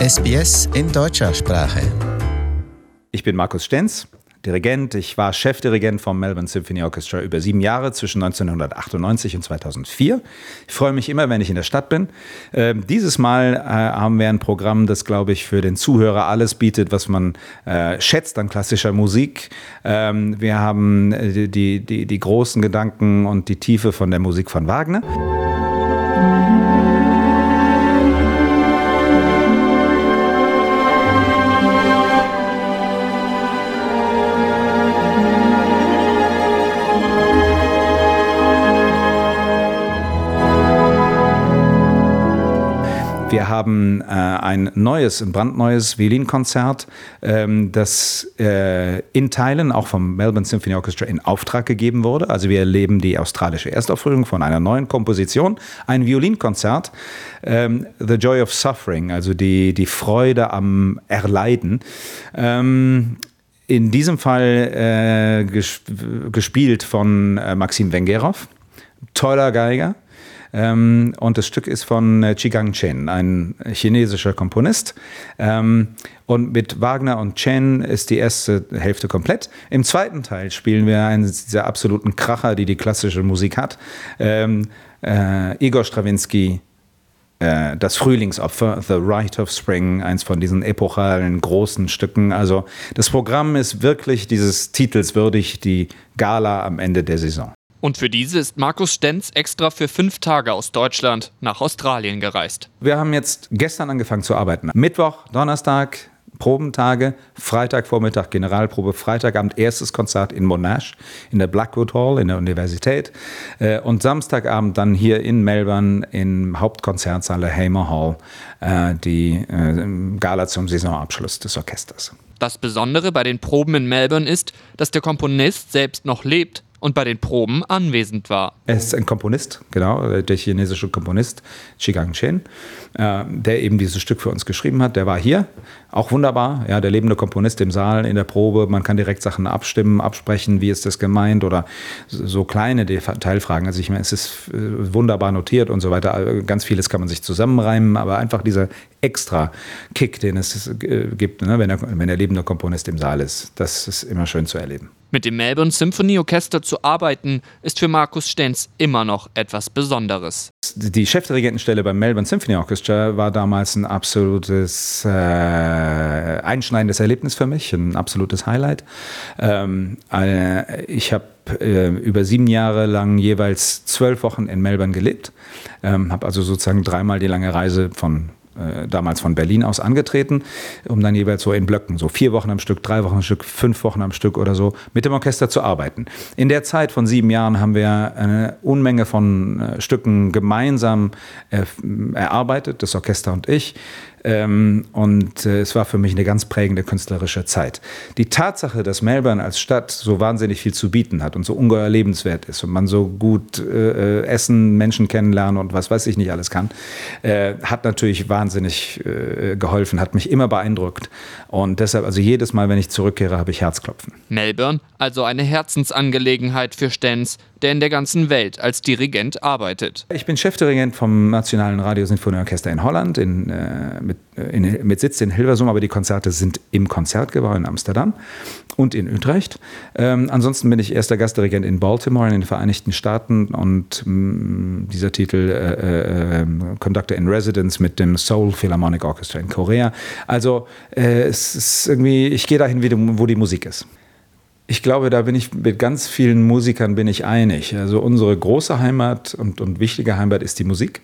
SBS in deutscher Sprache. Ich bin Markus Stenz, Dirigent. Ich war Chefdirigent vom Melbourne Symphony Orchestra über sieben Jahre zwischen 1998 und 2004. Ich freue mich immer, wenn ich in der Stadt bin. Äh, dieses Mal äh, haben wir ein Programm, das, glaube ich, für den Zuhörer alles bietet, was man äh, schätzt an klassischer Musik. Ähm, wir haben äh, die, die, die großen Gedanken und die Tiefe von der Musik von Wagner. Wir haben äh, ein neues, ein brandneues Violinkonzert, ähm, das äh, in Teilen auch vom Melbourne Symphony Orchestra in Auftrag gegeben wurde. Also wir erleben die australische Erstaufführung von einer neuen Komposition, ein Violinkonzert, ähm, The Joy of Suffering, also die, die Freude am Erleiden. Ähm, in diesem Fall äh, gespielt von äh, Maxim Wengerov, toller Geiger. Ähm, und das Stück ist von äh, Chigang Chen, ein chinesischer Komponist. Ähm, und mit Wagner und Chen ist die erste Hälfte komplett. Im zweiten Teil spielen wir einen dieser absoluten Kracher, die die klassische Musik hat. Ähm, äh, Igor Strawinski, äh, das Frühlingsopfer, The Rite of Spring, eins von diesen epochalen großen Stücken. Also das Programm ist wirklich dieses Titels würdig, die Gala am Ende der Saison. Und für diese ist Markus Stenz extra für fünf Tage aus Deutschland nach Australien gereist. Wir haben jetzt gestern angefangen zu arbeiten. Mittwoch, Donnerstag, Probentage, Freitagvormittag Generalprobe, Freitagabend erstes Konzert in Monash in der Blackwood Hall in der Universität äh, und Samstagabend dann hier in Melbourne im Hauptkonzertsaal der Hamer Hall äh, die äh, Gala zum Saisonabschluss des Orchesters. Das Besondere bei den Proben in Melbourne ist, dass der Komponist selbst noch lebt und bei den Proben anwesend war. Er ist ein Komponist, genau, der chinesische Komponist Chigang Chen, äh, der eben dieses Stück für uns geschrieben hat. Der war hier, auch wunderbar, ja, der lebende Komponist im Saal, in der Probe. Man kann direkt Sachen abstimmen, absprechen, wie ist das gemeint oder so kleine Teilfragen. Also ich meine, es ist äh, wunderbar notiert und so weiter. Ganz vieles kann man sich zusammenreimen, aber einfach dieser extra Kick, den es äh, gibt, ne, wenn, der, wenn der lebende Komponist im Saal ist, das ist immer schön zu erleben. Mit dem Melbourne Symphony Orchester zu arbeiten, ist für Markus Stenz immer noch etwas Besonderes. Die Chefdirigentenstelle beim Melbourne Symphony Orchestra war damals ein absolutes äh, einschneidendes Erlebnis für mich, ein absolutes Highlight. Ähm, äh, ich habe äh, über sieben Jahre lang jeweils zwölf Wochen in Melbourne gelebt, ähm, habe also sozusagen dreimal die lange Reise von äh, damals von Berlin aus angetreten, um dann jeweils so in Blöcken, so vier Wochen am Stück, drei Wochen am Stück, fünf Wochen am Stück oder so, mit dem Orchester zu arbeiten. In der Zeit von sieben Jahren haben wir eine Unmenge von äh, Stücken gemeinsam äh, erarbeitet, das Orchester und ich. Ähm, und äh, es war für mich eine ganz prägende künstlerische Zeit. Die Tatsache, dass Melbourne als Stadt so wahnsinnig viel zu bieten hat und so ungeheuer lebenswert ist und man so gut äh, essen, Menschen kennenlernen und was weiß ich nicht alles kann, äh, hat natürlich wahnsinnig äh, geholfen, hat mich immer beeindruckt. Und deshalb, also jedes Mal, wenn ich zurückkehre, habe ich Herzklopfen. Melbourne, also eine Herzensangelegenheit für Stenz, der in der ganzen Welt als Dirigent arbeitet. Ich bin Chefdirigent vom Nationalen Radiosinfonieorchester in Holland, in, äh, mit, äh, in, mit Sitz in Hilversum, aber die Konzerte sind im Konzertgebäude in Amsterdam und in Utrecht. Ähm, ansonsten bin ich erster Gastdirigent in Baltimore in den Vereinigten Staaten und mh, mm, dieser Titel äh, äh, Conductor in Residence mit dem Seoul Philharmonic Orchestra in Korea. Also äh, es ist irgendwie, ich gehe dahin, wo die Musik ist. Ich glaube, da bin ich mit ganz vielen Musikern bin ich einig. Also unsere große Heimat und, und wichtige Heimat ist die Musik.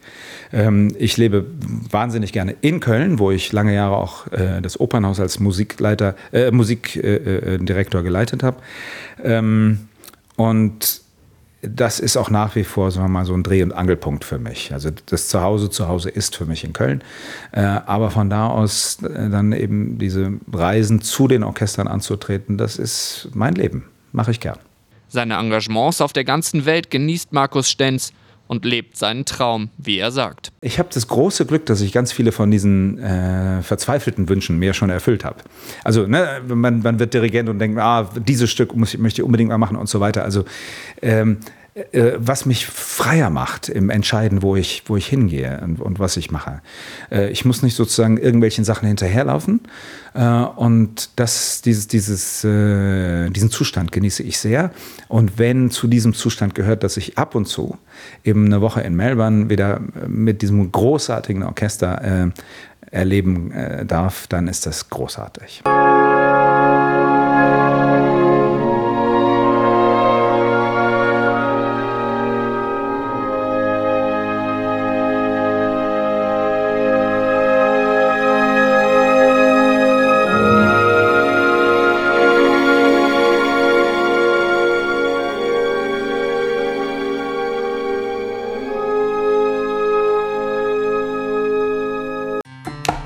Ähm, ich lebe wahnsinnig gerne in Köln, wo ich lange Jahre auch äh, das Opernhaus als Musikleiter, äh, Musikdirektor äh, geleitet habe. Ähm, und das ist auch nach wie vor, sagen wir mal, so ein Dreh- und Angelpunkt für mich. Also das Zuhause zu Hause ist für mich in Köln. Äh, aber von da aus äh, dann eben diese Reisen zu den Orchestern anzutreten, das ist mein Leben. Mache ich gern. Seine Engagements auf der ganzen Welt genießt Markus Stenz und lebt seinen Traum, wie er sagt. Ich habe das große Glück, dass ich ganz viele von diesen äh, verzweifelten Wünschen mir schon erfüllt habe. Also ne, man, man, wird Dirigent und denkt, ah, dieses Stück muss, möchte ich unbedingt mal machen und so weiter. Also ähm, äh, was mich freier macht im Entscheiden, wo ich, wo ich hingehe und, und was ich mache. Äh, ich muss nicht sozusagen irgendwelchen Sachen hinterherlaufen. Äh, und das, dieses, dieses, äh, diesen Zustand genieße ich sehr. Und wenn zu diesem Zustand gehört, dass ich ab und zu eben eine Woche in Melbourne wieder mit diesem großartigen Orchester äh, erleben darf, dann ist das großartig.